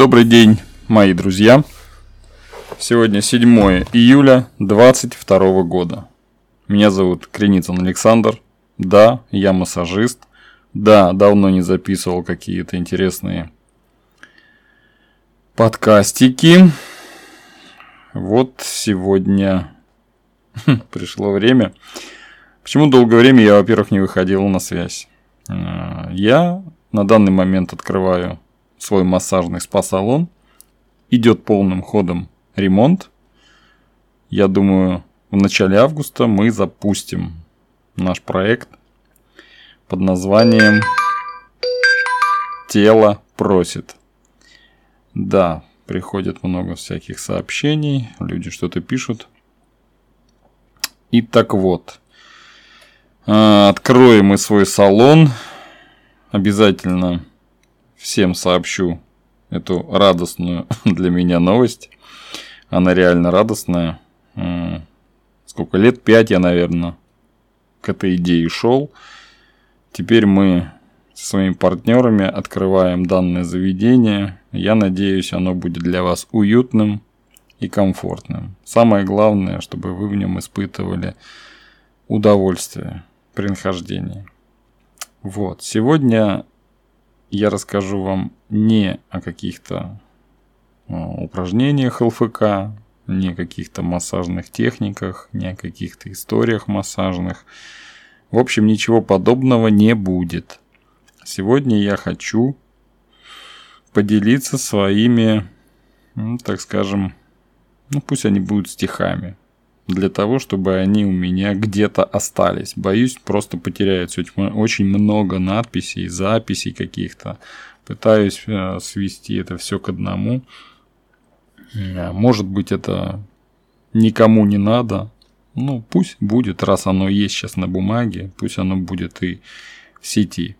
Добрый день, мои друзья. Сегодня 7 июля 2022 года. Меня зовут Креницын Александр. Да, я массажист. Да, давно не записывал какие-то интересные подкастики. Вот сегодня пришло время. Почему долгое время я, во-первых, не выходил на связь? Э, я на данный момент открываю свой массажный спа-салон. Идет полным ходом ремонт. Я думаю, в начале августа мы запустим наш проект под названием «Тело просит». Да, приходит много всяких сообщений, люди что-то пишут. И так вот, а, откроем мы свой салон. Обязательно всем сообщу эту радостную для меня новость. Она реально радостная. Сколько лет? Пять я, наверное, к этой идее шел. Теперь мы со своими партнерами открываем данное заведение. Я надеюсь, оно будет для вас уютным и комфортным. Самое главное, чтобы вы в нем испытывали удовольствие при нахождении. Вот. Сегодня я расскажу вам не о каких-то а, упражнениях ЛФК, не о каких-то массажных техниках, не о каких-то историях массажных. В общем, ничего подобного не будет. Сегодня я хочу поделиться своими, ну, так скажем, ну пусть они будут стихами для того, чтобы они у меня где-то остались. Боюсь, просто потеряют очень много надписей, записей каких-то. Пытаюсь э, свести это все к одному. Э, может быть, это никому не надо. Ну, пусть будет, раз оно есть сейчас на бумаге, пусть оно будет и в сети.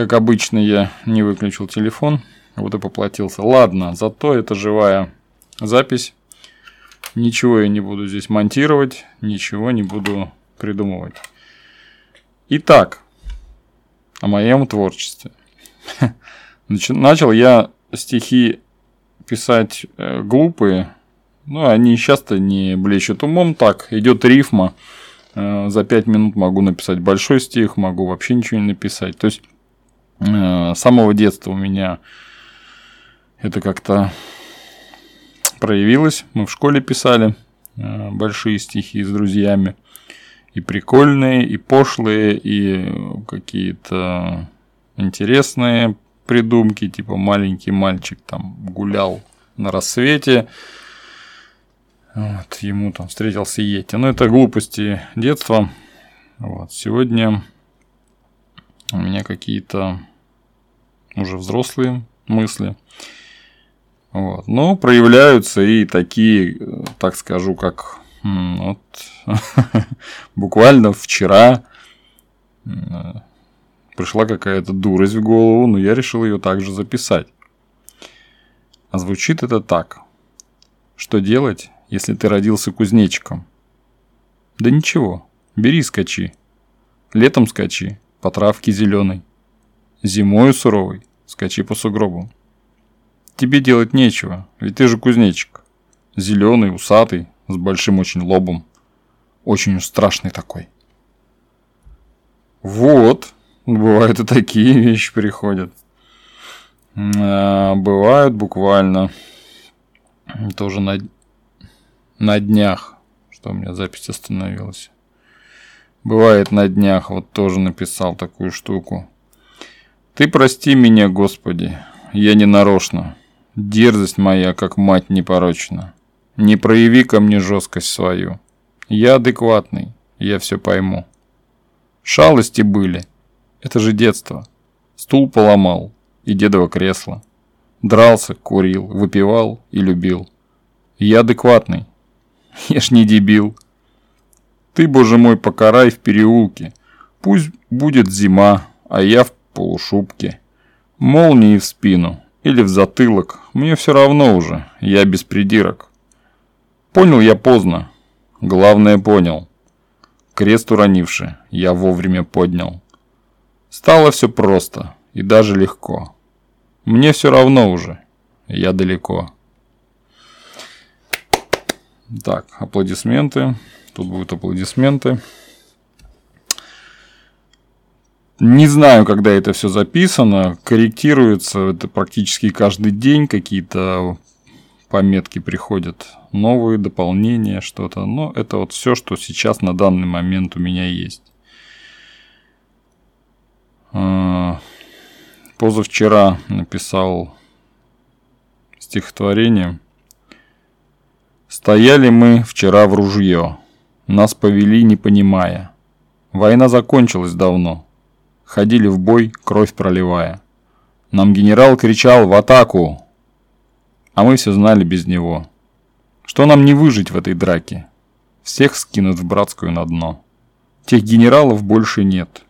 Как обычно, я не выключил телефон, вот и поплатился. Ладно, зато это живая запись. Ничего я не буду здесь монтировать, ничего не буду придумывать. Итак, о моем творчестве. Начал я стихи писать э, глупые, но они часто не блещут умом. Так, идет рифма. Э, за пять минут могу написать большой стих, могу вообще ничего не написать. То есть с самого детства у меня это как-то проявилось. Мы в школе писали э, большие стихи с друзьями. И прикольные, и пошлые, и какие-то интересные придумки, типа маленький мальчик там гулял на рассвете, вот, ему там встретился Йети. Но это глупости детства. Вот, сегодня у меня какие-то уже взрослые мысли. Вот. Но проявляются и такие, так скажу, как вот, буквально вчера пришла какая-то дурость в голову, но я решил ее также записать. А звучит это так. Что делать, если ты родился кузнечиком? Да ничего, бери скачи. Летом скачи, по травке зеленой. Зимою суровый, скачи по сугробу. Тебе делать нечего, ведь ты же кузнечик. Зеленый, усатый, с большим очень лобом. Очень страшный такой. Вот, бывают и такие вещи приходят. А, бывают буквально тоже на, на днях, что у меня запись остановилась. Бывает на днях, вот тоже написал такую штуку. Ты прости меня, Господи, я не нарочно. Дерзость моя, как мать непорочна. Не прояви ко мне жесткость свою. Я адекватный, я все пойму. Шалости были. Это же детство. Стул поломал и дедово кресло. Дрался, курил, выпивал и любил. Я адекватный. Я ж не дебил. Ты, боже мой, покарай в переулке. Пусть будет зима, а я в полушубке. Молнии в спину или в затылок, мне все равно уже, я без придирок. Понял я поздно, главное понял. крест уронивши, я вовремя поднял. Стало все просто и даже легко. Мне все равно уже, я далеко. Так, аплодисменты. Тут будут аплодисменты. Не знаю, когда это все записано, корректируется это практически каждый день, какие-то пометки приходят, новые дополнения, что-то. Но это вот все, что сейчас на данный момент у меня есть. А, позавчера написал стихотворение. Стояли мы вчера в ружье, нас повели, не понимая. Война закончилась давно, ходили в бой, кровь проливая. Нам генерал кричал «В атаку!», а мы все знали без него. Что нам не выжить в этой драке? Всех скинут в братскую на дно. Тех генералов больше нет.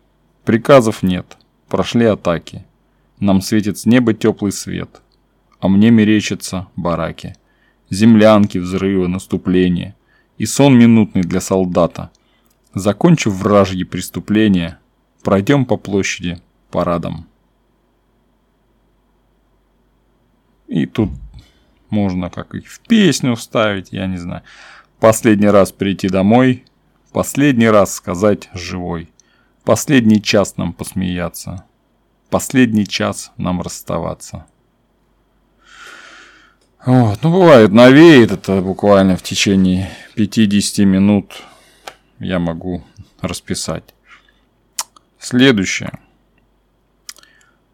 Приказов нет. Прошли атаки. Нам светит с неба теплый свет. А мне мерещатся бараки. Землянки, взрывы, наступления. И сон минутный для солдата. Закончив вражьи преступления, пройдем по площади парадом. И тут можно как и в песню вставить, я не знаю. Последний раз прийти домой, последний раз сказать «живой», последний час нам посмеяться, последний час нам расставаться. Вот, ну бывает, навеет это буквально в течение 50 минут я могу расписать. Следующее.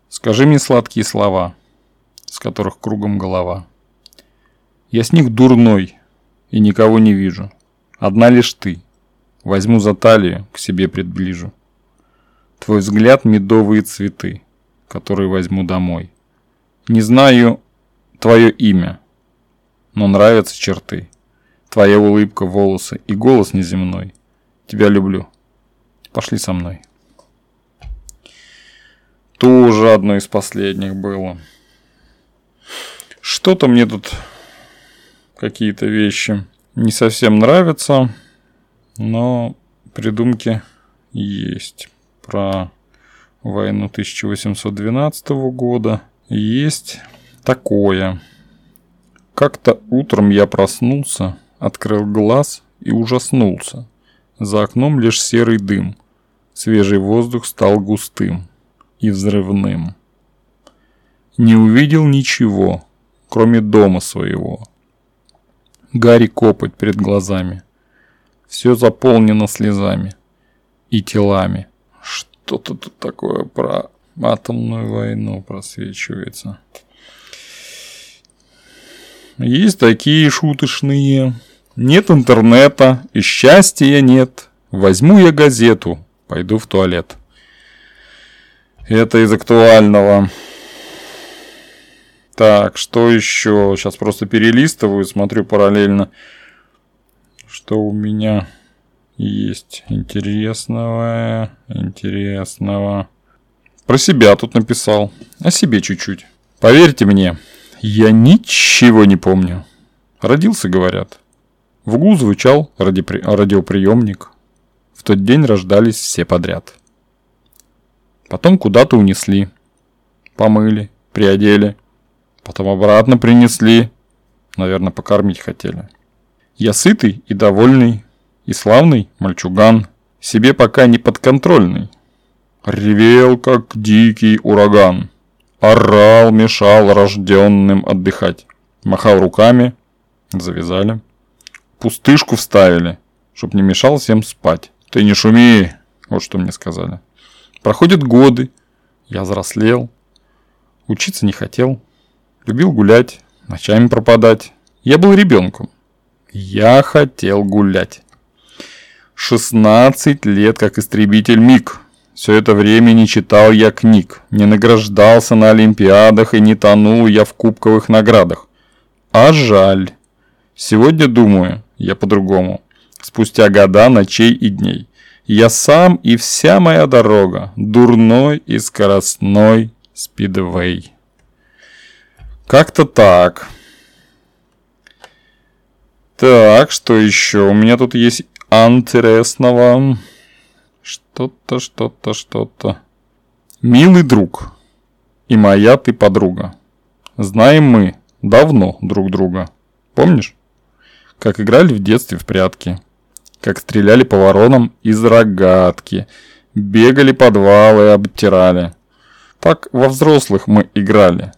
Скажи мне сладкие слова, с которых кругом голова. Я с них дурной и никого не вижу. Одна лишь ты. Возьму за талию, к себе предближу. Твой взгляд – медовые цветы, которые возьму домой. Не знаю твое имя, но нравятся черты. Твоя улыбка, волосы и голос неземной. Тебя люблю. Пошли со мной. Тоже одно из последних было. Что-то мне тут какие-то вещи не совсем нравятся, но придумки есть про войну 1812 года. Есть такое. Как-то утром я проснулся, открыл глаз и ужаснулся. За окном лишь серый дым. Свежий воздух стал густым и взрывным. Не увидел ничего, кроме дома своего – Гарри копоть перед глазами. Все заполнено слезами и телами. Что-то тут такое про атомную войну просвечивается. Есть такие шуточные. Нет интернета и счастья нет. Возьму я газету, пойду в туалет. Это из актуального. Так, что еще? Сейчас просто перелистываю, смотрю параллельно, что у меня есть интересного, интересного. Про себя тут написал, о себе чуть-чуть. Поверьте мне, я ничего не помню. Родился, говорят. В углу звучал ради... радиоприемник. В тот день рождались все подряд. Потом куда-то унесли. Помыли, приодели – Потом обратно принесли. Наверное, покормить хотели. Я сытый и довольный, и славный мальчуган, себе пока не подконтрольный. Ревел, как дикий ураган. Орал, мешал рожденным отдыхать. Махал руками, завязали. Пустышку вставили, чтоб не мешал всем спать. Ты не шуми, вот что мне сказали. Проходят годы, я взрослел, учиться не хотел. Любил гулять, ночами пропадать. Я был ребенком. Я хотел гулять. 16 лет как истребитель МиГ. Все это время не читал я книг, не награждался на олимпиадах и не тонул я в кубковых наградах. А жаль. Сегодня думаю я по-другому. Спустя года, ночей и дней. Я сам и вся моя дорога. Дурной и скоростной спидвей. Как-то так. Так, что еще? У меня тут есть интересного. Что-то, что-то, что-то. Милый друг и моя ты подруга. Знаем мы давно друг друга. Помнишь? Как играли в детстве в прятки. Как стреляли по воронам из рогатки. Бегали подвалы, обтирали. Так во взрослых мы играли.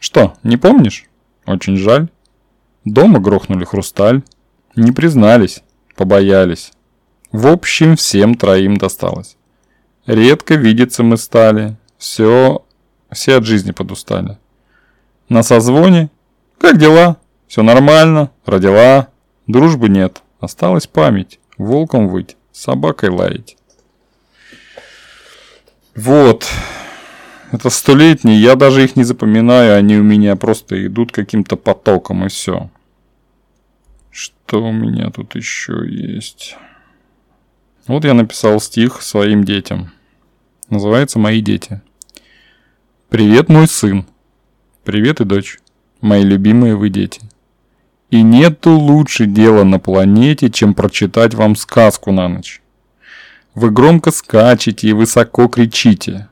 Что, не помнишь? Очень жаль. Дома грохнули хрусталь. Не признались, побоялись. В общем, всем троим досталось. Редко видеться мы стали. Все, все от жизни подустали. На созвоне. Как дела? Все нормально. Родила. Дружбы нет. Осталась память. Волком выть. Собакой лаять. Вот. Это столетние. Я даже их не запоминаю. Они у меня просто идут каким-то потоком и все. Что у меня тут еще есть? Вот я написал стих своим детям. Называется «Мои дети». Привет, мой сын. Привет и дочь. Мои любимые вы дети. И нету лучше дела на планете, чем прочитать вам сказку на ночь. Вы громко скачете и высоко кричите.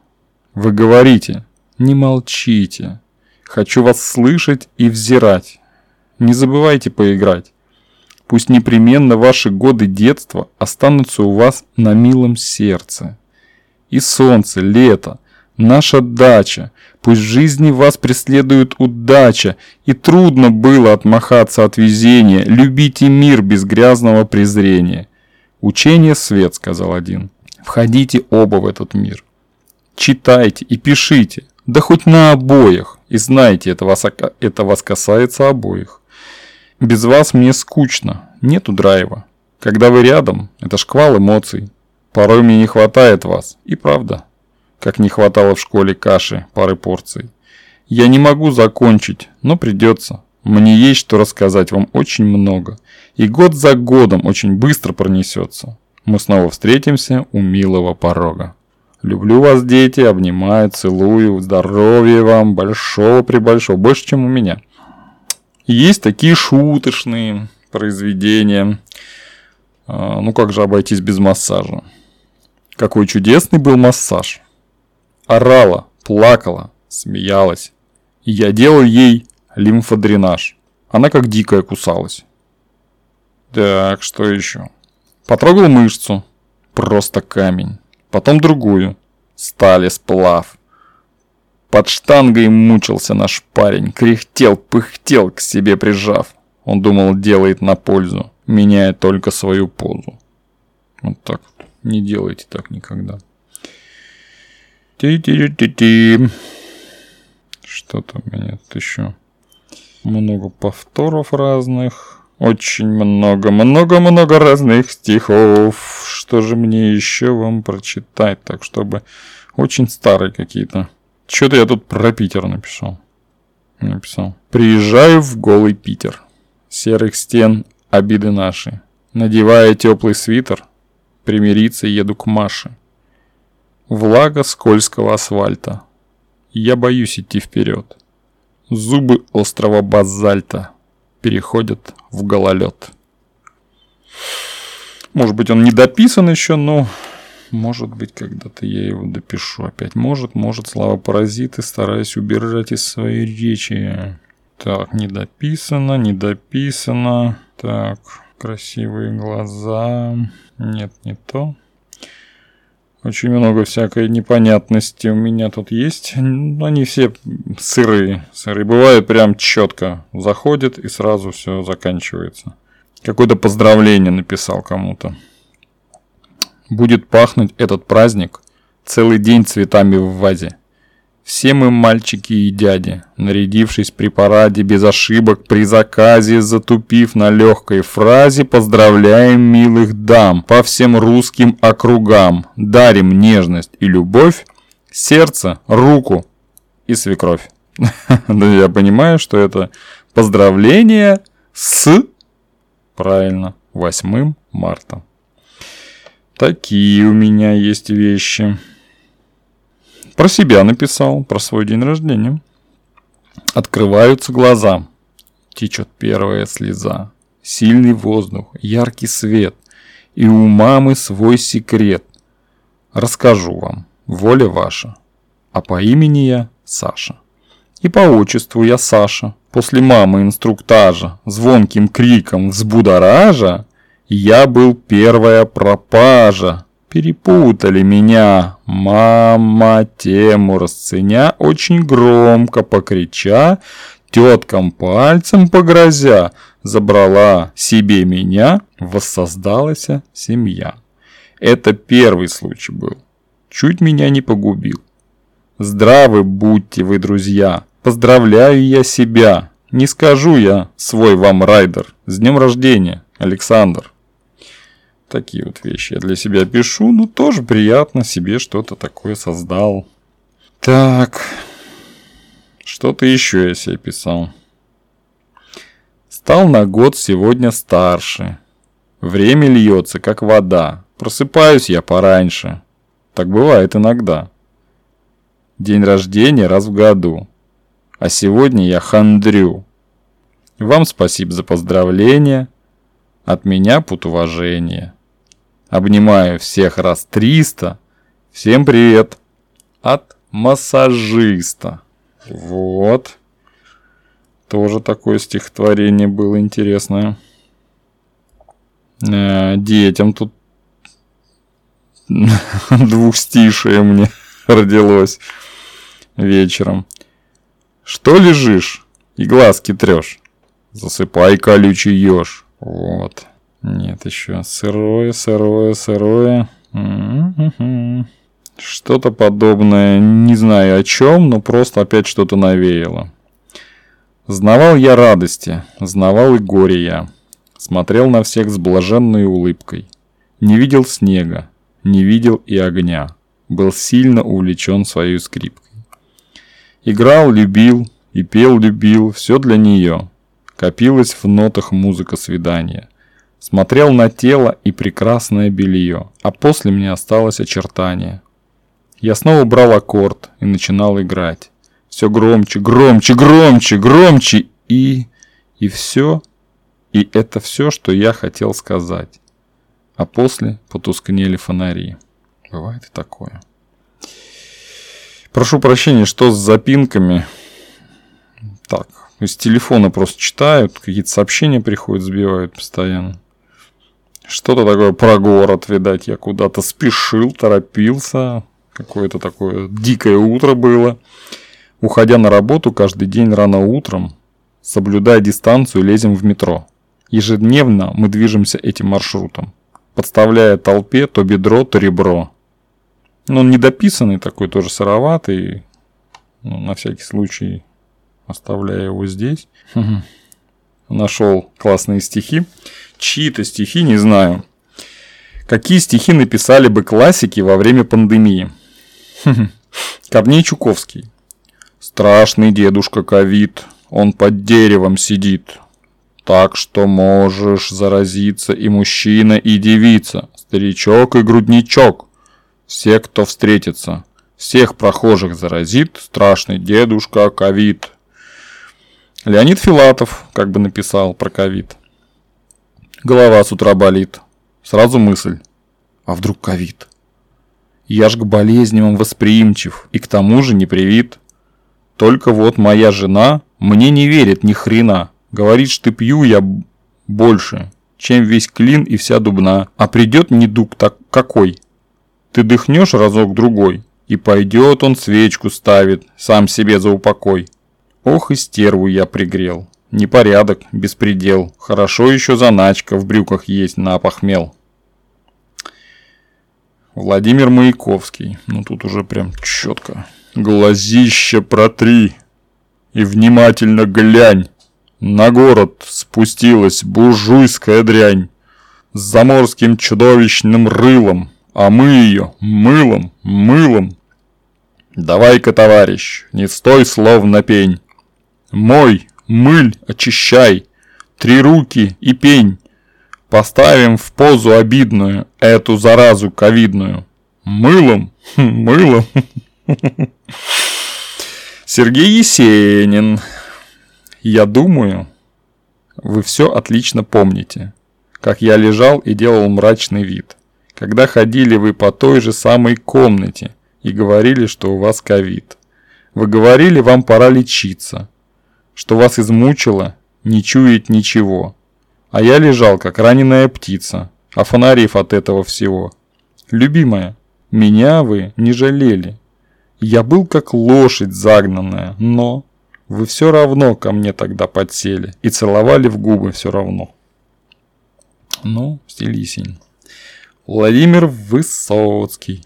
Вы говорите, не молчите. Хочу вас слышать и взирать. Не забывайте поиграть. Пусть непременно ваши годы детства останутся у вас на милом сердце. И солнце, лето, наша дача, пусть в жизни вас преследует удача, и трудно было отмахаться от везения, любите мир без грязного презрения. Учение свет, сказал один. Входите оба в этот мир. Читайте и пишите, да хоть на обоих, и знайте, это вас, это вас касается обоих. Без вас мне скучно, нету драйва. Когда вы рядом, это шквал эмоций. Порой мне не хватает вас, и правда. Как не хватало в школе каши, пары порций. Я не могу закончить, но придется. Мне есть что рассказать вам очень много. И год за годом очень быстро пронесется. Мы снова встретимся у милого порога. Люблю вас, дети, обнимаю, целую, здоровья вам, большого-пребольшого, больше, чем у меня. Есть такие шуточные произведения. А, ну как же обойтись без массажа? Какой чудесный был массаж. Орала, плакала, смеялась. Я делал ей лимфодренаж. Она как дикая кусалась. Так, что еще? Потрогал мышцу. Просто камень. Потом другую. Стали сплав. Под штангой мучился наш парень, кряхтел, пыхтел, к себе прижав. Он думал, делает на пользу, меняя только свою позу. Вот так вот. Не делайте так никогда. Ти-ти-ти-ти. Что-то у меня тут еще. Много повторов разных. Очень много, много-много разных стихов. Что же мне еще вам прочитать, так чтобы очень старые какие-то что-то я тут про Питер написал. Написал. Приезжаю в голый Питер. Серых стен обиды наши. Надевая теплый свитер, примириться еду к Маше. Влага скользкого асфальта. Я боюсь идти вперед. Зубы острого базальта переходят в гололед. Может быть, он не дописан еще, но может быть, когда-то я его допишу опять. Может, может, слава паразиты, стараюсь убирать из своей речи. Так, не дописано, не дописано. Так, красивые глаза. Нет, не то. Очень много всякой непонятности у меня тут есть. Они все сырые. Сырые. Бывает прям четко заходит и сразу все заканчивается. Какое-то поздравление написал кому-то будет пахнуть этот праздник целый день цветами в вазе. Все мы мальчики и дяди, нарядившись при параде без ошибок, при заказе, затупив на легкой фразе, поздравляем милых дам по всем русским округам, дарим нежность и любовь, сердце, руку и свекровь. Я понимаю, что это поздравление с, правильно, 8 марта. Такие у меня есть вещи. Про себя написал, про свой день рождения. Открываются глаза. Течет первая слеза. Сильный воздух, яркий свет. И у мамы свой секрет. Расскажу вам, воля ваша. А по имени я Саша. И по отчеству я Саша. После мамы инструктажа, звонким криком взбудоража, я был первая пропажа. Перепутали меня, мама тему расценя, очень громко покрича, теткам пальцем погрозя, забрала себе меня, воссоздалась семья. Это первый случай был. Чуть меня не погубил. Здравы будьте вы, друзья. Поздравляю я себя. Не скажу я свой вам райдер. С днем рождения, Александр. Такие вот вещи я для себя пишу, но тоже приятно себе что-то такое создал. Так, что-то еще я себе писал. Стал на год сегодня старше. Время льется, как вода. Просыпаюсь я пораньше. Так бывает иногда. День рождения раз в году. А сегодня я хандрю. Вам спасибо за поздравления. От меня пут уважения. Обнимаю всех раз триста. Всем привет. От массажиста. Вот. Тоже такое стихотворение было интересное. Э, детям тут двухстишие мне родилось вечером. Что лежишь и глазки трешь? Засыпай колючий еж. Вот. Нет, еще сырое, сырое, сырое. Что-то подобное, не знаю о чем, но просто опять что-то навеяло. Знавал я радости, знавал и горе я. Смотрел на всех с блаженной улыбкой. Не видел снега, не видел и огня. Был сильно увлечен своей скрипкой. Играл, любил и пел, любил, все для нее. Копилась в нотах музыка свидания. Смотрел на тело и прекрасное белье, а после мне осталось очертание. Я снова брал аккорд и начинал играть. Все громче, громче, громче, громче и... И все... И это все, что я хотел сказать. А после потускнели фонари. Бывает и такое. Прошу прощения, что с запинками. Так, из телефона просто читают, какие-то сообщения приходят, сбивают постоянно. Что-то такое про город, видать, я куда-то спешил, торопился. Какое-то такое дикое утро было. Уходя на работу каждый день рано утром, соблюдая дистанцию, лезем в метро. Ежедневно мы движемся этим маршрутом, подставляя толпе то бедро, то ребро. Но он недописанный такой, тоже сыроватый. Ну, на всякий случай оставляю его здесь. Нашел классные стихи. Чьи-то стихи, не знаю. Какие стихи написали бы классики во время пандемии? Корней Чуковский. Страшный дедушка ковид, он под деревом сидит. Так что можешь заразиться и мужчина, и девица, старичок и грудничок. Все, кто встретится, всех прохожих заразит страшный дедушка ковид. Леонид Филатов как бы написал про ковид. Голова с утра болит. Сразу мысль. А вдруг ковид? Я ж к болезням восприимчив и к тому же не привит. Только вот моя жена мне не верит ни хрена. Говорит, что пью я больше, чем весь клин и вся дубна. А придет недуг так какой? Ты дыхнешь разок-другой, и пойдет он свечку ставит, сам себе за упокой. Ох и стерву я пригрел. Непорядок, беспредел. Хорошо еще заначка в брюках есть на опохмел. Владимир Маяковский. Ну тут уже прям четко. Глазище протри и внимательно глянь. На город спустилась буржуйская дрянь с заморским чудовищным рылом, а мы ее мылом, мылом. Давай-ка, товарищ, не стой словно пень. Мой, мыль, очищай, три руки и пень. Поставим в позу обидную эту заразу ковидную. Мылом, мылом. Сергей Есенин. Я думаю, вы все отлично помните. как я лежал и делал мрачный вид. Когда ходили вы по той же самой комнате и говорили, что у вас ковид. Вы говорили, вам пора лечиться, что вас измучило, не чует ничего. А я лежал, как раненая птица, офонарив от этого всего. Любимая, меня вы не жалели. Я был как лошадь загнанная, но вы все равно ко мне тогда подсели и целовали в губы все равно. Ну, стиль Есенин. Владимир Высоцкий.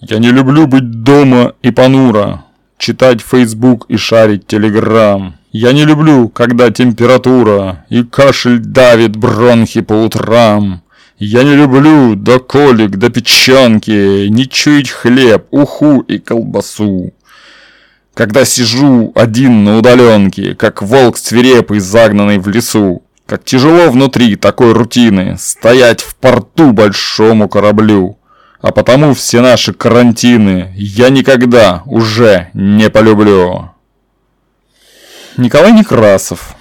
Я не люблю быть дома и понуро, читать Facebook и шарить Telegram. Я не люблю, когда температура и кашель давит бронхи по утрам. Я не люблю до колик, до печенки, не чуять хлеб, уху и колбасу. Когда сижу один на удаленке, как волк свирепый, загнанный в лесу, как тяжело внутри такой рутины стоять в порту большому кораблю. А потому все наши карантины я никогда уже не полюблю. Николай Некрасов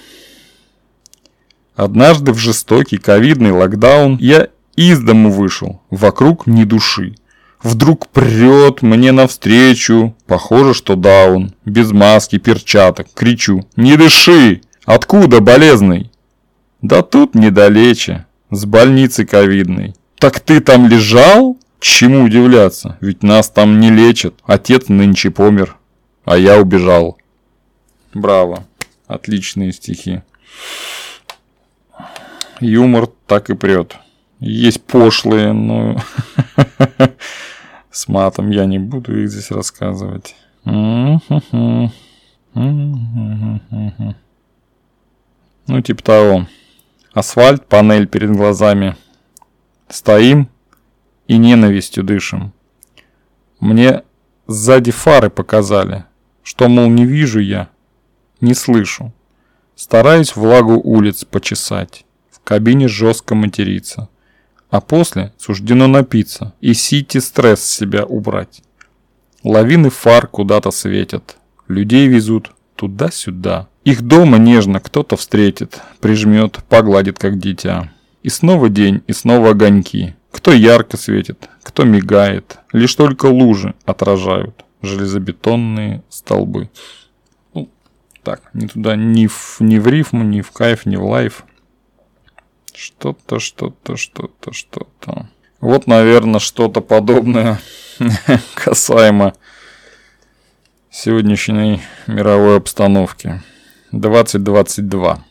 Однажды в жестокий ковидный локдаун я из дому вышел, вокруг ни души. Вдруг прет мне навстречу, похоже, что даун, без маски, перчаток, кричу «Не дыши! Откуда, болезный?» Да тут недалече, с больницы ковидной. Так ты там лежал? Чему удивляться, ведь нас там не лечат. Отец нынче помер, а я убежал. Браво, отличные стихи юмор так и прет. Есть пошлые, но с матом я не буду их здесь рассказывать. Ну, типа того. Асфальт, панель перед глазами. Стоим и ненавистью дышим. Мне сзади фары показали, что, мол, не вижу я, не слышу. Стараюсь влагу улиц почесать кабине жестко материться. А после суждено напиться и сити стресс с себя убрать. Лавины фар куда-то светят, людей везут туда-сюда. Их дома нежно кто-то встретит, прижмет, погладит как дитя. И снова день, и снова огоньки. Кто ярко светит, кто мигает. Лишь только лужи отражают железобетонные столбы. Ну, так, ни туда, ни в, ни в рифму, ни в кайф, ни в лайф. Что-то, что-то, что-то, что-то. Вот, наверное, что-то подобное касаемо сегодняшней мировой обстановки. 2022.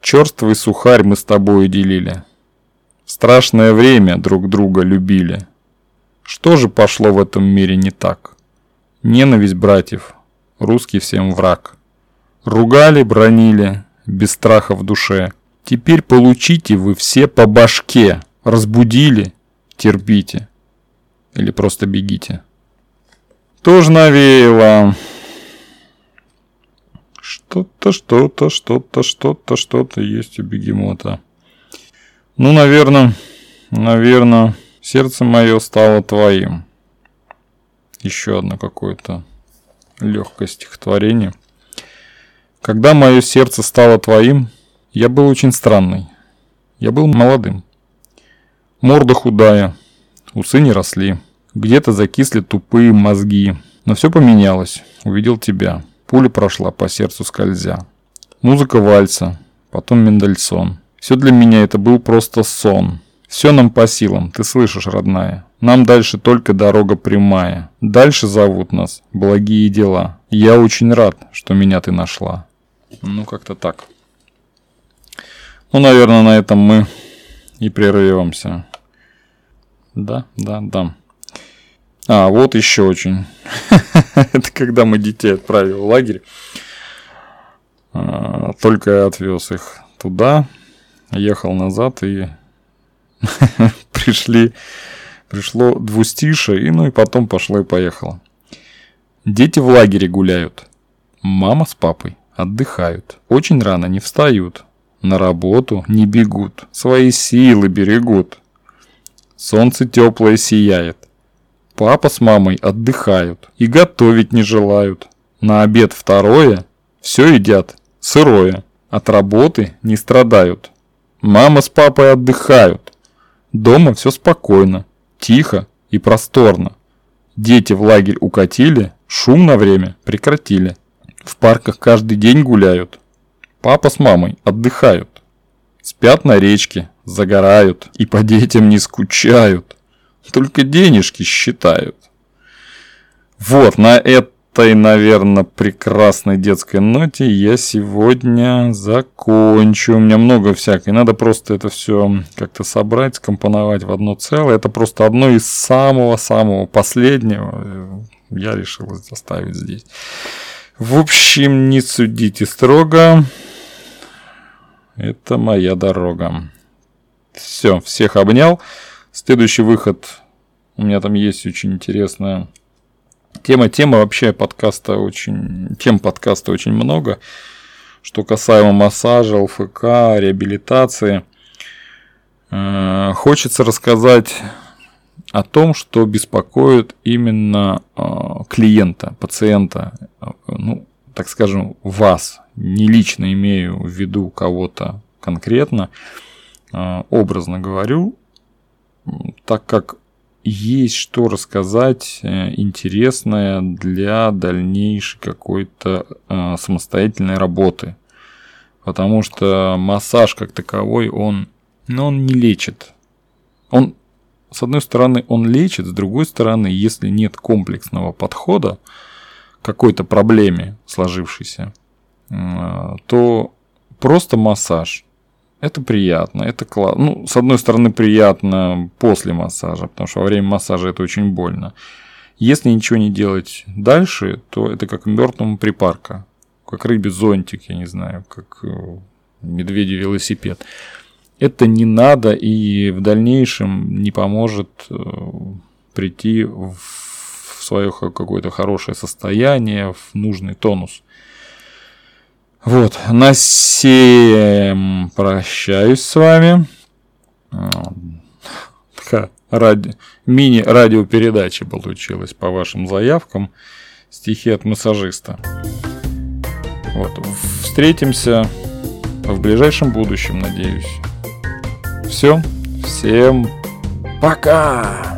Черствый сухарь мы с тобой делили. Страшное время друг друга любили. Что же пошло в этом мире не так? Ненависть братьев, русский всем враг. Ругали, бронили, без страха в душе – Теперь получите вы все по башке. Разбудили, терпите. Или просто бегите. Тоже навеяло. Что-то, что-то, что-то, что-то, что-то есть у бегемота. Ну, наверное, наверное, сердце мое стало твоим. Еще одно какое-то легкое стихотворение. Когда мое сердце стало твоим, я был очень странный. Я был молодым. Морда худая, усы не росли. Где-то закисли тупые мозги. Но все поменялось. Увидел тебя. Пуля прошла по сердцу скользя. Музыка вальса, потом Мендельсон. Все для меня это был просто сон. Все нам по силам, ты слышишь, родная. Нам дальше только дорога прямая. Дальше зовут нас благие дела. Я очень рад, что меня ты нашла. Ну, как-то так. Ну, наверное, на этом мы и прервемся. Да, да, да. А, вот еще очень. Это когда мы детей отправили в лагерь. А, только я отвез их туда, ехал назад и пришли, пришло двустише, и ну и потом пошло и поехало. Дети в лагере гуляют. Мама с папой отдыхают. Очень рано не встают. На работу не бегут, свои силы берегут. Солнце теплое сияет. Папа с мамой отдыхают и готовить не желают. На обед второе, все едят, сырое. От работы не страдают. Мама с папой отдыхают. Дома все спокойно, тихо и просторно. Дети в лагерь укатили, шум на время прекратили. В парках каждый день гуляют. Папа с мамой отдыхают. Спят на речке, загорают и по детям не скучают. Только денежки считают. Вот, на этой, наверное, прекрасной детской ноте я сегодня закончу. У меня много всякой. Надо просто это все как-то собрать, скомпоновать в одно целое. Это просто одно из самого-самого последнего. Я решил оставить здесь. В общем, не судите строго. Это моя дорога. Все, всех обнял. Следующий выход. У меня там есть очень интересная Тема, тема вообще подкаста очень, тем подкаста очень много. Что касаемо массажа, ЛФК, реабилитации. Э, хочется рассказать о том, что беспокоит именно э, клиента, пациента, ну, так скажем, вас. Не лично имею в виду кого-то конкретно, э, образно говорю, так как есть что рассказать э, интересное для дальнейшей какой-то э, самостоятельной работы. Потому что массаж как таковой, он, ну, он не лечит. Он, с одной стороны, он лечит, с другой стороны, если нет комплексного подхода к какой-то проблеме сложившейся, э, то просто массаж это приятно, это классно. Ну, с одной стороны, приятно после массажа, потому что во время массажа это очень больно. Если ничего не делать дальше, то это как мертвому припарка. Как рыбе зонтик, я не знаю, как э, медведи велосипед. Это не надо и в дальнейшем не поможет э, прийти в свое какое-то хорошее состояние, в нужный тонус. Вот, на всем прощаюсь с вами. Такая ради... мини-радиопередача получилась по вашим заявкам. Стихи от массажиста. Вот, встретимся в ближайшем будущем, надеюсь. Все, всем пока!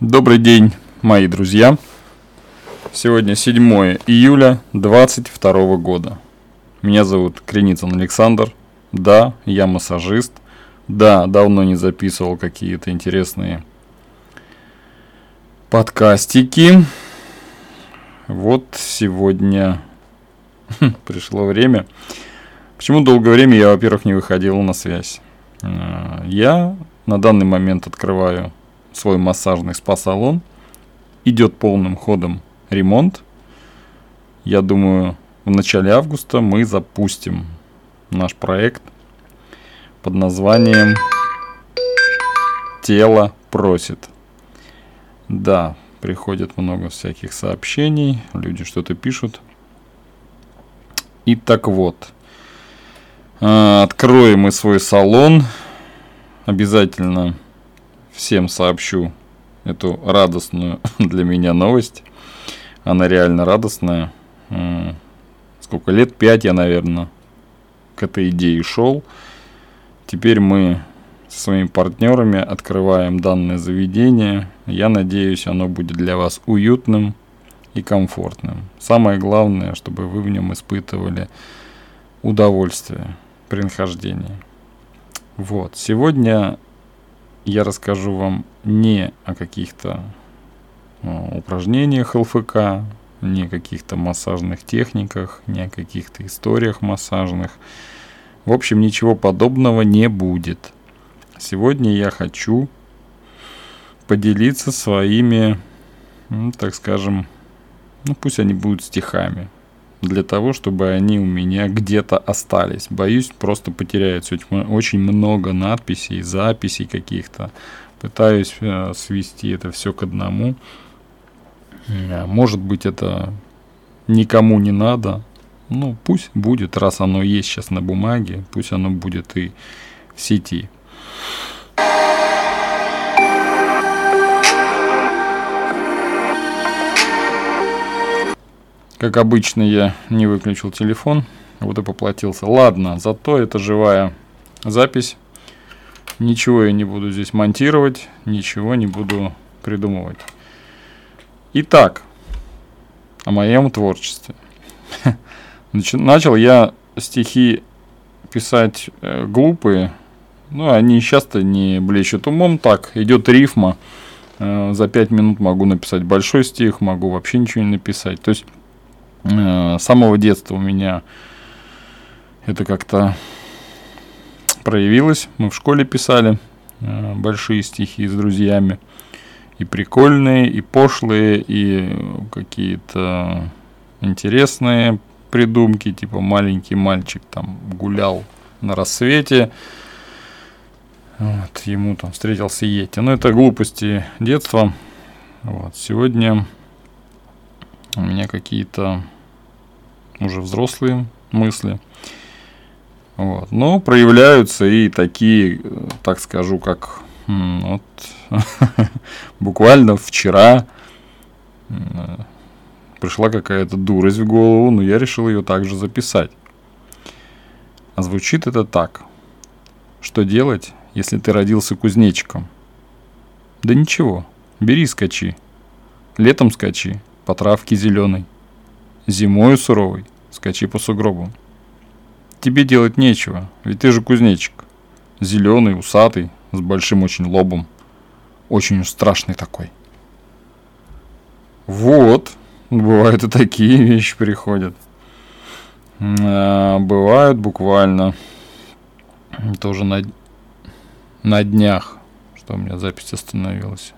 Добрый день, мои друзья. Сегодня 7 июля 2022 года. Меня зовут Креницын Александр. Да, я массажист. Да, давно не записывал какие-то интересные подкастики. Вот сегодня пришло время. Почему долгое время я, во-первых, не выходил на связь? Э, я на данный момент открываю свой массажный спа-салон. Идет полным ходом ремонт. Я думаю, в начале августа мы запустим наш проект под названием «Тело просит». Да, приходит много всяких сообщений, люди что-то пишут. И так вот, э, откроем мы свой салон. Обязательно всем сообщу эту радостную для меня новость. Она реально радостная. Сколько лет? Пять я, наверное, к этой идее шел. Теперь мы со своими партнерами открываем данное заведение. Я надеюсь, оно будет для вас уютным и комфортным. Самое главное, чтобы вы в нем испытывали удовольствие при нахождении. Вот. Сегодня я расскажу вам не о каких-то э, упражнениях ЛФК, не о каких-то массажных техниках, не о каких-то историях массажных. В общем, ничего подобного не будет. Сегодня я хочу поделиться своими, ну, так скажем, ну пусть они будут стихами, для того, чтобы они у меня где-то остались. Боюсь, просто потеряются. Очень много надписей, записей каких-то. Пытаюсь э, свести это все к одному. Э, может быть, это никому не надо. Ну, пусть будет, раз оно есть сейчас на бумаге, пусть оно будет и в сети. Как обычно, я не выключил телефон, вот и поплатился. Ладно, зато это живая запись. Ничего я не буду здесь монтировать, ничего не буду придумывать. Итак, о моем творчестве. Начал я стихи писать э, глупые, ну, они часто не блещут умом, так, идет рифма, э, за пять минут могу написать большой стих, могу вообще ничего не написать. То есть с самого детства у меня это как-то проявилось. Мы в школе писали э, большие стихи с друзьями. И прикольные, и пошлые, и какие-то интересные придумки, типа маленький мальчик там гулял на рассвете, вот, ему там встретился Йети. Ну, это глупости детства. Вот, сегодня у меня какие-то уже взрослые мысли. Вот. Но проявляются и такие, так скажу, как вот, буквально вчера пришла какая-то дурость в голову, но я решил ее также записать. А звучит это так. Что делать, если ты родился кузнечиком? Да ничего, бери скачи. Летом скачи, по травке зеленой. Зимою суровой скачи по сугробу. Тебе делать нечего, ведь ты же кузнечик. Зеленый, усатый, с большим очень лобом. Очень страшный такой. Вот, бывают и такие вещи приходят. А, бывают буквально тоже на, на днях, что у меня запись остановилась.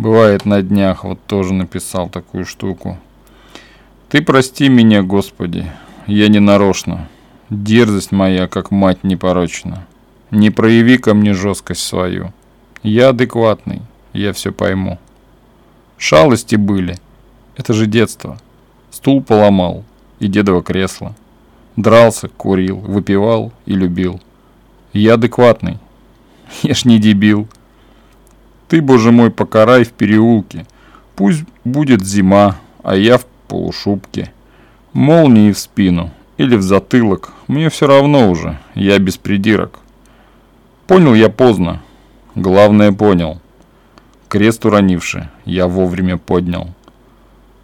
Бывает на днях, вот тоже написал такую штуку. Ты прости меня, Господи, я не нарочно. Дерзость моя, как мать непорочна. Не прояви ко мне жесткость свою. Я адекватный, я все пойму. Шалости были. Это же детство. Стул поломал и дедово кресло. Дрался, курил, выпивал и любил. Я адекватный. Я ж не дебил. Ты, боже мой, покарай в переулке. Пусть будет зима, а я в полушубке. Молнии в спину или в затылок. Мне все равно уже, я без придирок. Понял я поздно. Главное понял. крест уронивши, я вовремя поднял.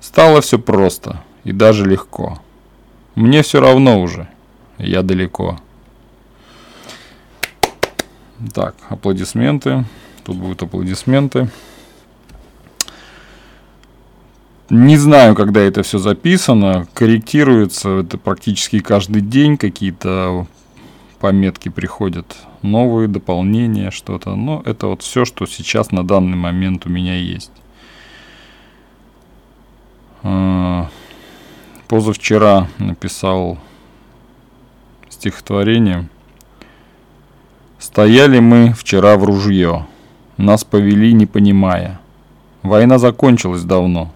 Стало все просто и даже легко. Мне все равно уже, я далеко. Так, аплодисменты. Тут будут аплодисменты. Не знаю, когда это все записано, корректируется это практически каждый день, какие-то пометки приходят, новые дополнения, что-то. Но это вот все, что сейчас на данный момент у меня есть. А, позавчера написал стихотворение. Стояли мы вчера в ружье, нас повели, не понимая. Война закончилась давно,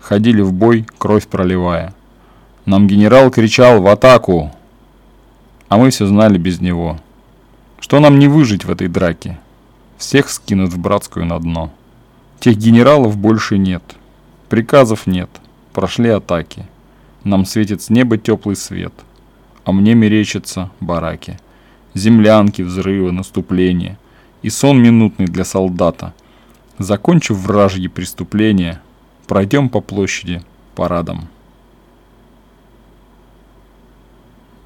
ходили в бой, кровь проливая. Нам генерал кричал «В атаку!», а мы все знали без него. Что нам не выжить в этой драке? Всех скинут в братскую на дно. Тех генералов больше нет, приказов нет, прошли атаки. Нам светит с неба теплый свет, а мне мерещатся бараки. Землянки, взрывы, наступления и сон минутный для солдата. Закончив вражьи преступления, Пройдем по площади парадом.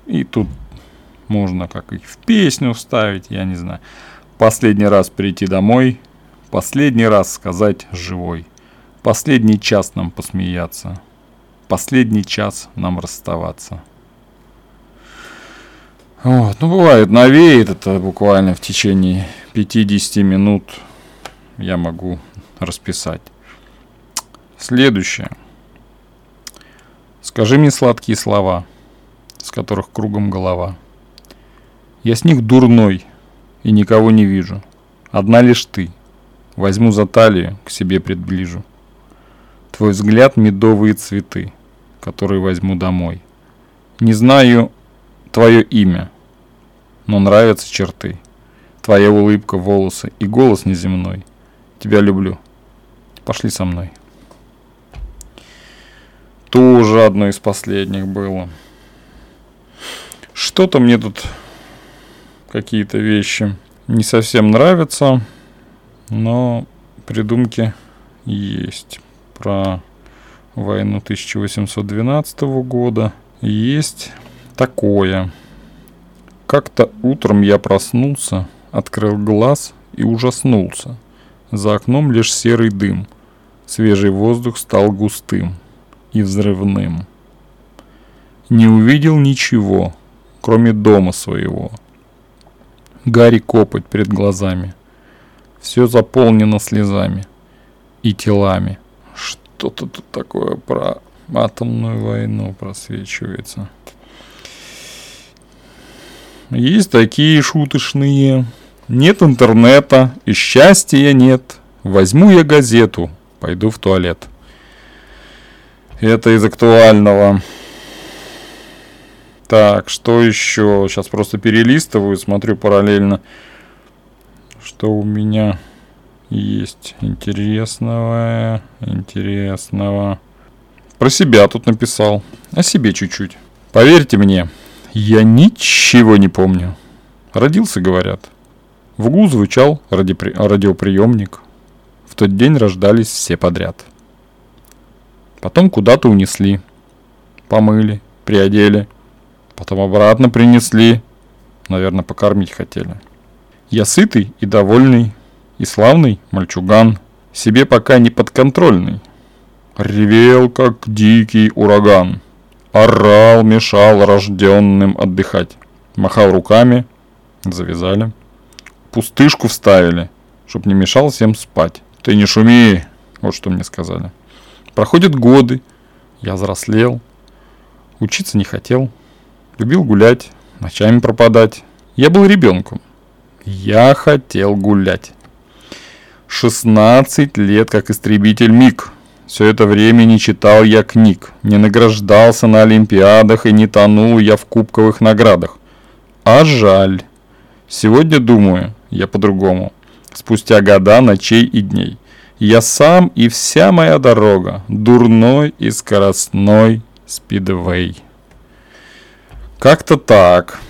И тут можно как их в песню вставить, я не знаю. Последний раз прийти домой, последний раз сказать живой. Последний час нам посмеяться, последний час нам расставаться. Вот, ну бывает, навеет это буквально в течение 50 минут я могу расписать. Следующее. Скажи мне сладкие слова, с которых кругом голова. Я с них дурной и никого не вижу. Одна лишь ты. Возьму за талию, к себе предближу. Твой взгляд медовые цветы, которые возьму домой. Не знаю твое имя, но нравятся черты. Твоя улыбка, волосы и голос неземной. Тебя люблю. Пошли со мной тоже одно из последних было. Что-то мне тут какие-то вещи не совсем нравятся, но придумки есть. Про войну 1812 года есть такое. Как-то утром я проснулся, открыл глаз и ужаснулся. За окном лишь серый дым. Свежий воздух стал густым и взрывным. Не увидел ничего, кроме дома своего. Гарри копоть перед глазами. Все заполнено слезами и телами. Что-то тут такое про атомную войну просвечивается. Есть такие шуточные. Нет интернета и счастья нет. Возьму я газету, пойду в туалет. Это из актуального. Так, что еще? Сейчас просто перелистываю, смотрю параллельно, что у меня есть интересного, интересного. Про себя тут написал, о себе чуть-чуть. Поверьте мне, я ничего не помню. Родился, говорят. В углу звучал ради... радиоприемник. В тот день рождались все подряд. Потом куда-то унесли. Помыли, приодели. Потом обратно принесли. Наверное, покормить хотели. Я сытый и довольный. И славный мальчуган. Себе пока не подконтрольный. Ревел, как дикий ураган. Орал, мешал рожденным отдыхать. Махал руками. Завязали. Пустышку вставили, чтоб не мешал всем спать. Ты не шуми, вот что мне сказали. Проходят годы, я взрослел, учиться не хотел, любил гулять, ночами пропадать. Я был ребенком. Я хотел гулять. 16 лет как истребитель МиГ. Все это время не читал я книг, не награждался на олимпиадах и не тонул я в кубковых наградах. А жаль. Сегодня думаю я по-другому. Спустя года, ночей и дней. Я сам и вся моя дорога, дурной и скоростной спидвей. Как-то так.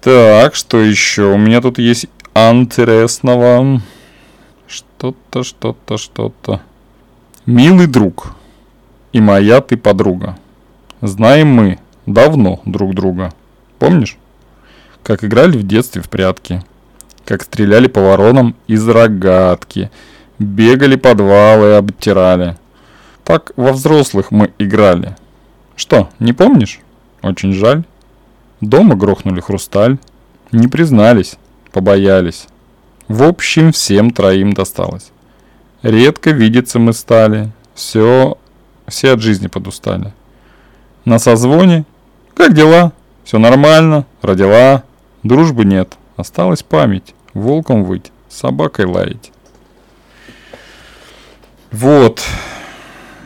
Так, что еще? У меня тут есть интересного. Что-то, что-то, что-то. Милый друг и моя ты подруга. Знаем мы давно друг друга. Помнишь? Как играли в детстве в прятки. Как стреляли по воронам из рогатки. Бегали подвалы, обтирали. Так во взрослых мы играли. Что, не помнишь? Очень жаль. Дома грохнули хрусталь. Не признались, побоялись. В общем, всем троим досталось. Редко видеться мы стали. Все, все от жизни подустали. На созвоне. Как дела? Все нормально. Родила. Дружбы нет. Осталась память. Волком выть. Собакой лаять. Вот.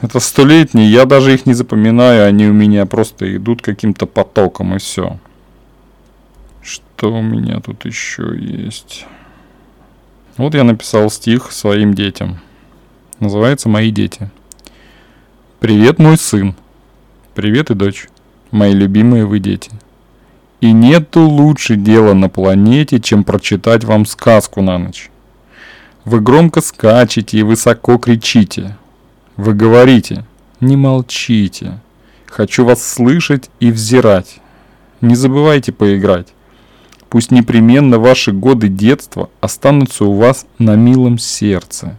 Это столетние, я даже их не запоминаю, они у меня просто идут каким-то потоком и все. Что у меня тут еще есть? Вот я написал стих своим детям. Называется «Мои дети». Привет, мой сын. Привет и дочь. Мои любимые вы дети. И нету лучше дела на планете, чем прочитать вам сказку на ночь. Вы громко скачете и высоко кричите. Вы говорите, не молчите. Хочу вас слышать и взирать. Не забывайте поиграть. Пусть непременно ваши годы детства останутся у вас на милом сердце.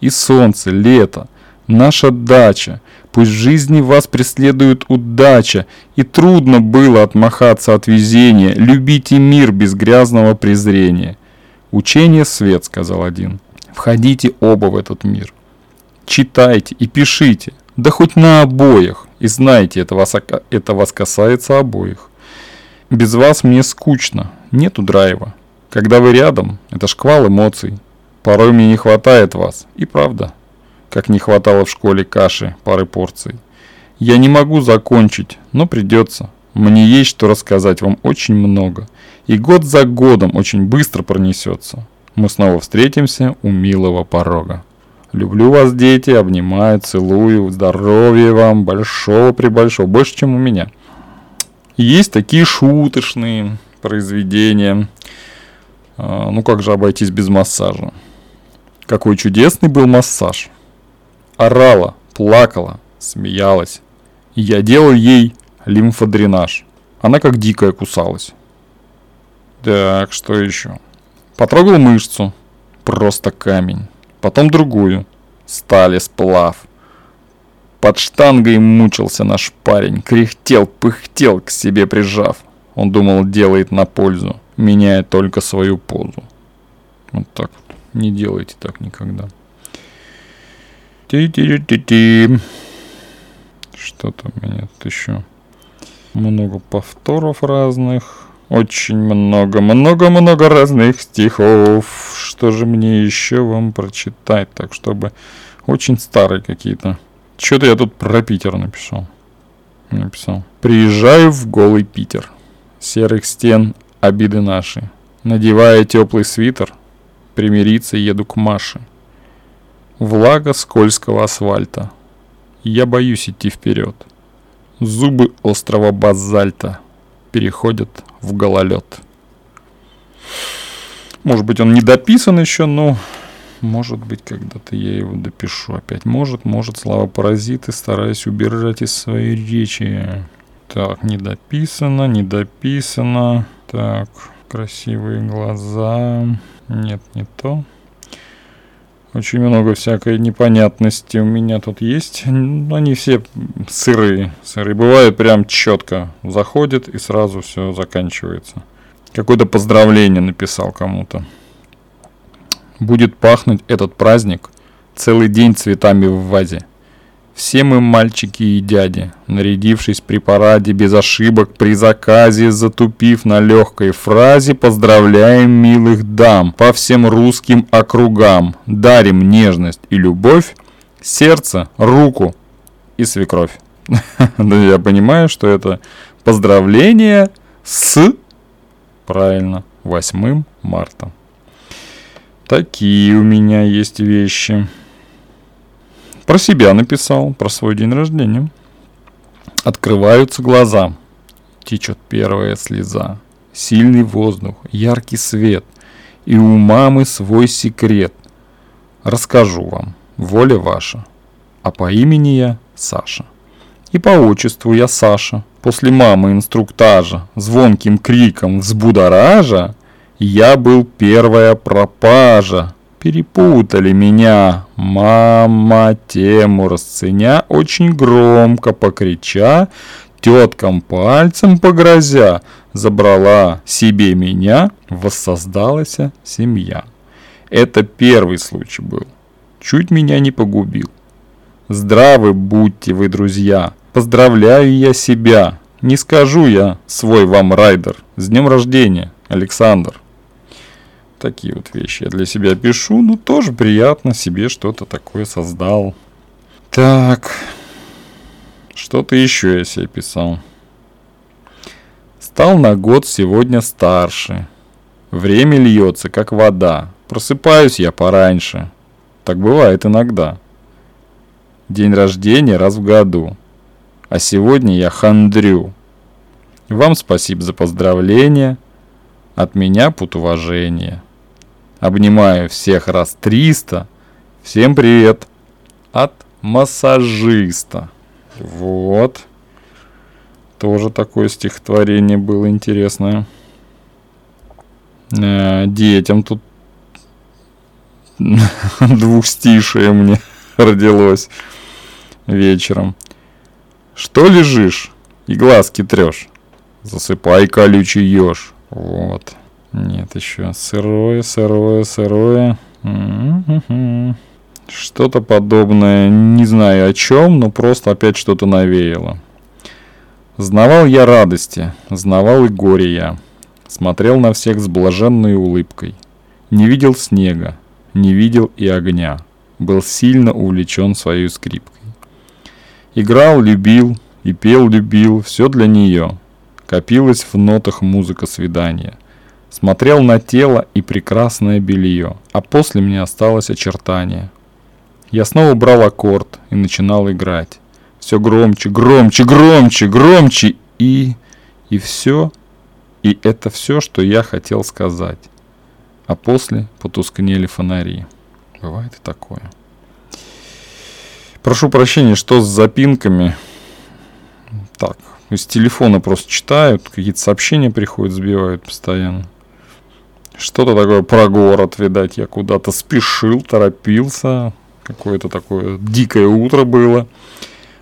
И солнце, лето, наша дача. Пусть в жизни вас преследует удача, и трудно было отмахаться от везения. Любите мир без грязного презрения. Учение свет, сказал один. Входите оба в этот мир читайте и пишите, да хоть на обоих. И знайте, это вас, это вас касается обоих. Без вас мне скучно, нету драйва. Когда вы рядом, это шквал эмоций. Порой мне не хватает вас, и правда. Как не хватало в школе каши пары порций. Я не могу закончить, но придется. Мне есть что рассказать вам очень много. И год за годом очень быстро пронесется. Мы снова встретимся у милого порога. Люблю вас, дети, обнимаю, целую, здоровья вам, большого прибольшого, больше, чем у меня. Есть такие шуточные произведения. А, ну как же обойтись без массажа? Какой чудесный был массаж. Орала, плакала, смеялась. Я делал ей лимфодренаж. Она как дикая кусалась. Так, что еще? Потрогал мышцу. Просто камень потом другую. Стали сплав. Под штангой мучился наш парень, кряхтел, пыхтел к себе прижав. Он думал, делает на пользу, меняя только свою позу. Вот так вот. Не делайте так никогда. Ти-ти-ти-ти. Что-то у меня тут еще много повторов разных. Очень много, много-много разных стихов. Что же мне еще вам прочитать, так чтобы очень старые какие-то. Что-то я тут про Питер написал. Написал. Приезжаю в голый Питер. Серых стен обиды наши. Надевая теплый свитер, примириться еду к Маше. Влага скользкого асфальта. Я боюсь идти вперед. Зубы острого базальта переходят в гололед. Может быть, он не дописан еще, но может быть, когда-то я его допишу опять. Может, может, слава паразиты, стараясь убирать из своей речи. Так, не дописано, не дописано. Так, красивые глаза. Нет, не то. Очень много всякой непонятности у меня тут есть. Они все сырые. Сырые. Бывает прям четко. Заходит и сразу все заканчивается. Какое-то поздравление написал кому-то. Будет пахнуть этот праздник целый день цветами в вазе. Все мы мальчики и дяди, нарядившись при параде без ошибок, при заказе, затупив на легкой фразе, поздравляем милых дам по всем русским округам, дарим нежность и любовь, сердце, руку и свекровь. Я понимаю, что это поздравление с, правильно, 8 марта. Такие у меня есть вещи. Про себя написал, про свой день рождения. Открываются глаза. Течет первая слеза. Сильный воздух, яркий свет. И у мамы свой секрет. Расскажу вам, воля ваша. А по имени я Саша. И по отчеству я Саша. После мамы инструктажа, звонким криком взбудоража, я был первая пропажа. Перепутали меня, мама тему расценя, очень громко покрича, теткам пальцем погрозя, забрала себе меня, воссоздалась семья. Это первый случай был. Чуть меня не погубил. Здравы будьте вы, друзья. Поздравляю я себя. Не скажу я свой вам райдер. С днем рождения, Александр. Такие вот вещи я для себя пишу, но тоже приятно себе что-то такое создал. Так, что-то еще я себе писал. Стал на год сегодня старше. Время льется, как вода. Просыпаюсь я пораньше. Так бывает иногда. День рождения раз в году. А сегодня я хандрю. Вам спасибо за поздравления. От меня пут уважения. Обнимаю всех раз 300. Всем привет от массажиста. Вот. Тоже такое стихотворение было интересное. Э, детям тут двухстишие мне родилось вечером. Что лежишь и глазки трешь? Засыпай колючий еж. Вот. Нет, еще сырое, сырое, сырое. Что-то подобное, не знаю о чем, но просто опять что-то навеяло. Знавал я радости, знавал и горе я. Смотрел на всех с блаженной улыбкой. Не видел снега, не видел и огня. Был сильно увлечен своей скрипкой. Играл, любил и пел, любил, все для нее. Копилась в нотах музыка свидания – Смотрел на тело и прекрасное белье, а после мне осталось очертание. Я снова брал аккорд и начинал играть. Все громче, громче, громче, громче и... И все... И это все, что я хотел сказать. А после потускнели фонари. Бывает и такое. Прошу прощения, что с запинками. Так, из телефона просто читают, какие-то сообщения приходят, сбивают постоянно. Что-то такое про город, видать, я куда-то спешил, торопился. Какое-то такое дикое утро было.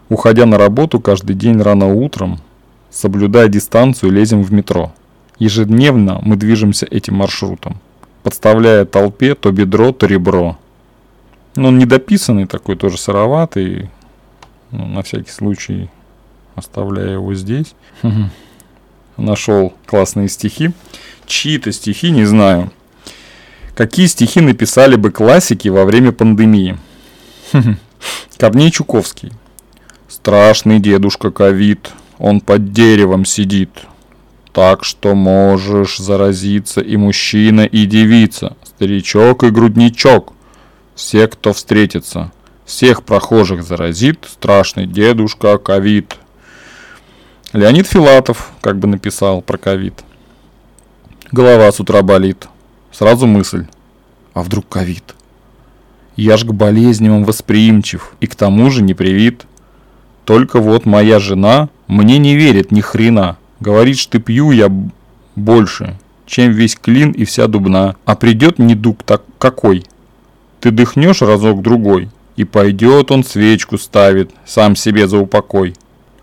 Уходя на работу каждый день рано утром, соблюдая дистанцию, лезем в метро. Ежедневно мы движемся этим маршрутом, подставляя толпе то бедро, то ребро. Но он недописанный такой, тоже сыроватый. Ну, на всякий случай оставляю его здесь. Нашел классные стихи чьи-то стихи, не знаю. Какие стихи написали бы классики во время пандемии? Корней Чуковский. Страшный дедушка ковид, он под деревом сидит. Так что можешь заразиться и мужчина, и девица, старичок и грудничок. Все, кто встретится, всех прохожих заразит страшный дедушка ковид. Леонид Филатов как бы написал про ковид. Голова с утра болит. Сразу мысль. А вдруг ковид? Я ж к болезням восприимчив и к тому же не привит. Только вот моя жена мне не верит ни хрена. Говорит, что пью я больше, чем весь клин и вся дубна. А придет недуг так какой? Ты дыхнешь разок другой, и пойдет он свечку ставит, сам себе за упокой.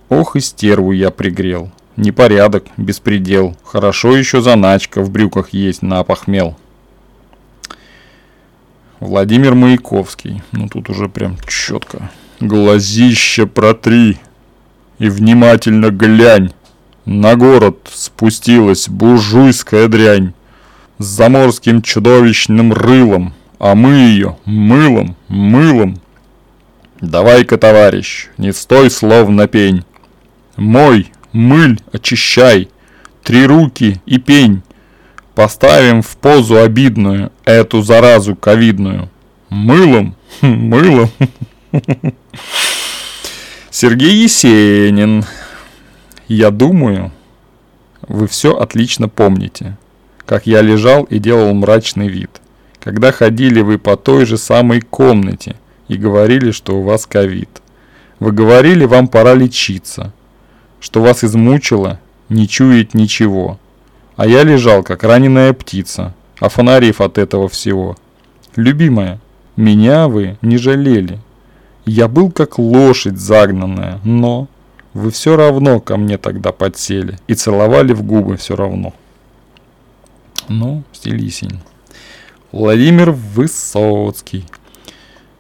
Ох и стерву я пригрел. Непорядок, беспредел. Хорошо еще заначка в брюках есть на похмел. Владимир Маяковский. Ну тут уже прям четко. Глазище протри и внимательно глянь. На город спустилась буржуйская дрянь с заморским чудовищным рылом, а мы ее мылом, мылом. Давай-ка, товарищ, не стой словно пень. Мой мыль, очищай, три руки и пень. Поставим в позу обидную эту заразу ковидную. Мылом, мылом. Сергей Есенин. Я думаю, вы все отлично помните. как я лежал и делал мрачный вид. Когда ходили вы по той же самой комнате и говорили, что у вас ковид. Вы говорили, вам пора лечиться, что вас измучило, не чует ничего. А я лежал, как раненая птица, офонарив от этого всего. Любимая, меня вы не жалели. Я был как лошадь загнанная, но вы все равно ко мне тогда подсели и целовали в губы все равно. Ну, стиль Есенин. Владимир Высоцкий.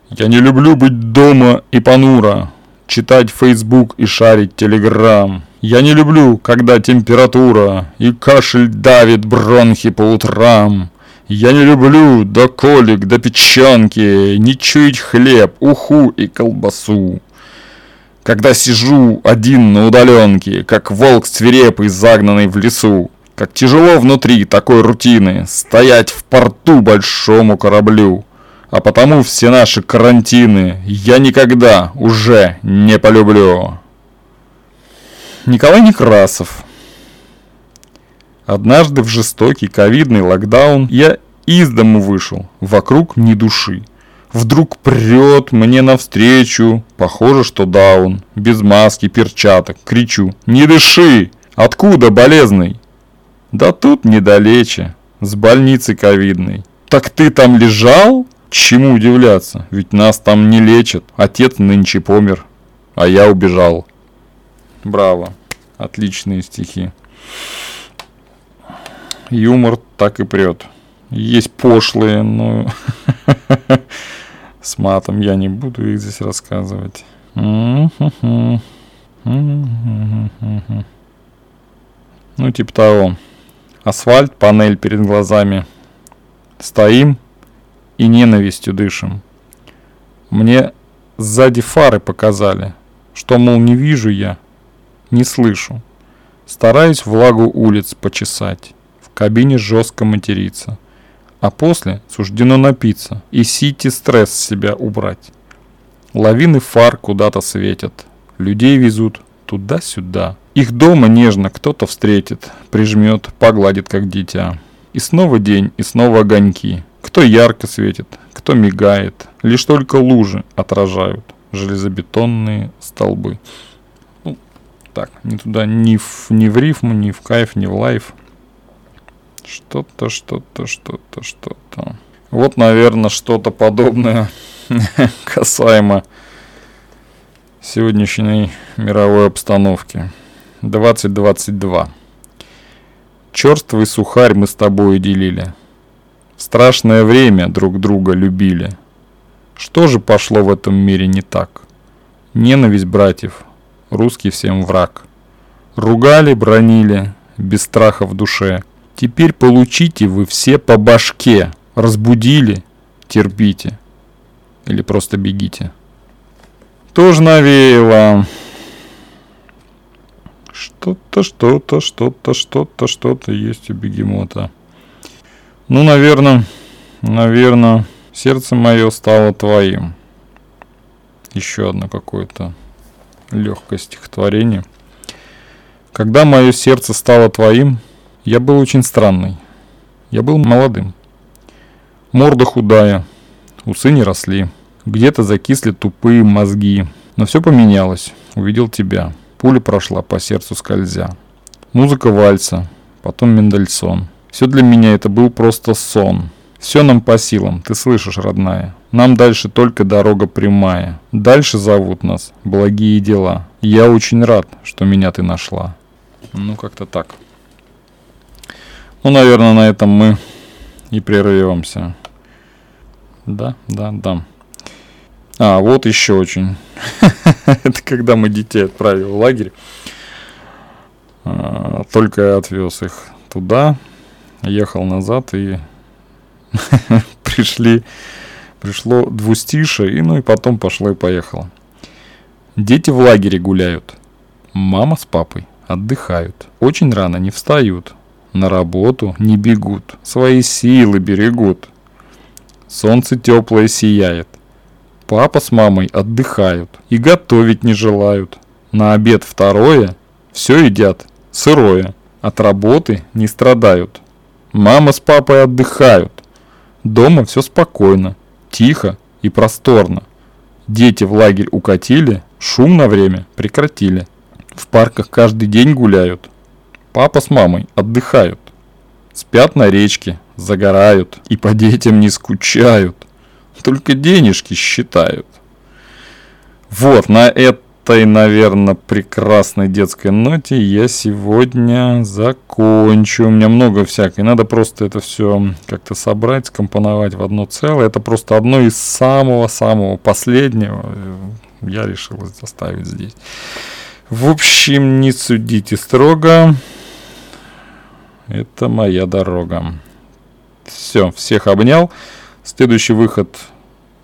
Я не люблю быть дома и понуро, читать Facebook и шарить Telegram. Я не люблю, когда температура и кашель давит бронхи по утрам. Я не люблю до колик, до печенки, не чуять хлеб, уху и колбасу. Когда сижу один на удаленке, как волк свирепый, загнанный в лесу, как тяжело внутри такой рутины стоять в порту большому кораблю. А потому все наши карантины я никогда уже не полюблю. Николай Некрасов. Однажды в жестокий ковидный локдаун я из дому вышел, вокруг ни души. Вдруг прет мне навстречу, похоже, что даун, без маски, перчаток, кричу «Не дыши! Откуда, болезный?» Да тут недалече, с больницы ковидной. Так ты там лежал? Чему удивляться, ведь нас там не лечат. Отец нынче помер, а я убежал. Браво. Отличные стихи. Юмор так и прет. Есть пошлые, но с матом я не буду их здесь рассказывать. Ну, типа того. Асфальт, панель перед глазами. Стоим и ненавистью дышим. Мне сзади фары показали, что, мол, не вижу я, не слышу. Стараюсь влагу улиц почесать, в кабине жестко материться. А после суждено напиться и сити стресс с себя убрать. Лавины фар куда-то светят, людей везут туда-сюда. Их дома нежно кто-то встретит, прижмет, погладит как дитя. И снова день, и снова огоньки. Кто ярко светит, кто мигает. Лишь только лужи отражают железобетонные столбы. Так, ни туда, ни в, ни в рифму, ни в кайф, ни в лайф. Что-то, что-то, что-то, что-то. Вот, наверное, что-то подобное касаемо сегодняшней мировой обстановки. 2022. Черствый сухарь мы с тобой делили. Страшное время друг друга любили. Что же пошло в этом мире не так? Ненависть братьев, русский всем враг. Ругали, бронили, без страха в душе. Теперь получите вы все по башке. Разбудили, терпите. Или просто бегите. Тоже навеяло. Что-то, что-то, что-то, что-то, что-то есть у бегемота. Ну, наверное, наверное, сердце мое стало твоим. Еще одно какое-то легкое стихотворение. Когда мое сердце стало твоим, я был очень странный. Я был молодым. Морда худая, усы не росли. Где-то закисли тупые мозги. Но все поменялось. Увидел тебя. Пуля прошла по сердцу скользя. Музыка вальса, потом Мендельсон. Все для меня это был просто сон. Все нам по силам, ты слышишь, родная. Нам дальше только дорога прямая. Дальше зовут нас благие дела. Я очень рад, что меня ты нашла. Ну, как-то так. Ну, наверное, на этом мы и прервемся. Да, да, да. А, вот еще очень. Это когда мы детей отправили в лагерь. А, только я отвез их туда, ехал назад и пришли, пришло двустишие, и ну и потом пошло и поехало. Дети в лагере гуляют. Мама с папой отдыхают. Очень рано не встают. На работу не бегут. Свои силы берегут. Солнце теплое сияет. Папа с мамой отдыхают и готовить не желают. На обед второе все едят сырое. От работы не страдают. Мама с папой отдыхают. Дома все спокойно, тихо и просторно. Дети в лагерь укатили, шум на время прекратили. В парках каждый день гуляют. Папа с мамой отдыхают. Спят на речке, загорают и по детям не скучают. Только денежки считают. Вот, на этой, наверное, прекрасной детской ноте я сегодня закончу. У меня много всякой. Надо просто это все как-то собрать, скомпоновать в одно целое. Это просто одно из самого-самого последнего. Я решил оставить здесь. В общем, не судите строго. Это моя дорога. Все, всех обнял. Следующий выход.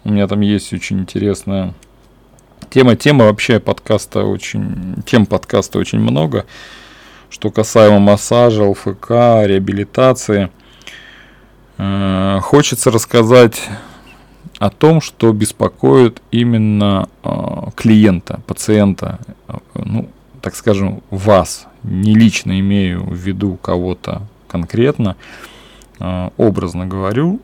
У меня там есть очень интересная тема. Тема вообще подкаста очень... Тем подкаста очень много. Что касаемо массажа, ЛФК, реабилитации. Э, хочется рассказать о том, что беспокоит именно э, клиента, пациента, ну, так скажем, вас, не лично имею в виду кого-то конкретно, э, образно говорю,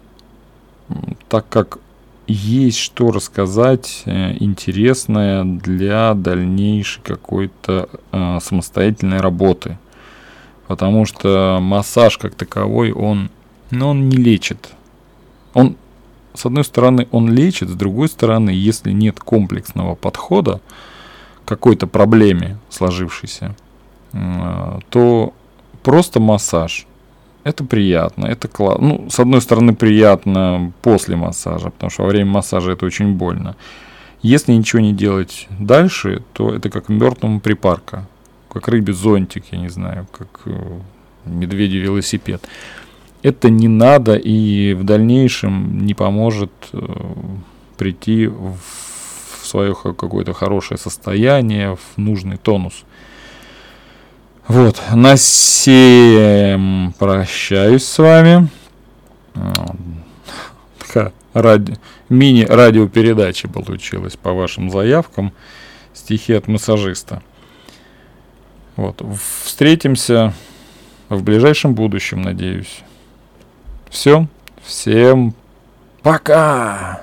так как есть что рассказать э, интересное для дальнейшей какой-то э, самостоятельной работы. Потому что массаж как таковой, он, ну, он не лечит. Он, с одной стороны, он лечит, с другой стороны, если нет комплексного подхода к какой-то проблеме сложившейся, э, то просто массаж – это приятно, это классно. Ну, с одной стороны, приятно после массажа, потому что во время массажа это очень больно. Если ничего не делать дальше, то это как мертвому припарка, как рыбе зонтик, я не знаю, как э, медведи велосипед. Это не надо и в дальнейшем не поможет э, прийти в свое какое-то хорошее состояние, в нужный тонус. Вот, на всем прощаюсь с вами. Такая ради... мини-радиопередача получилась по вашим заявкам. Стихи от массажиста. Вот, встретимся в ближайшем будущем, надеюсь. Все, всем пока!